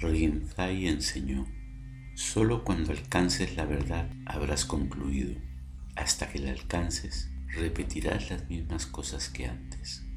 Rinzai enseñó, solo cuando alcances la verdad habrás concluido. Hasta que la alcances, repetirás las mismas cosas que antes.